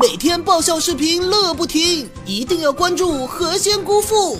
每天爆笑视频乐不停，一定要关注何仙姑父。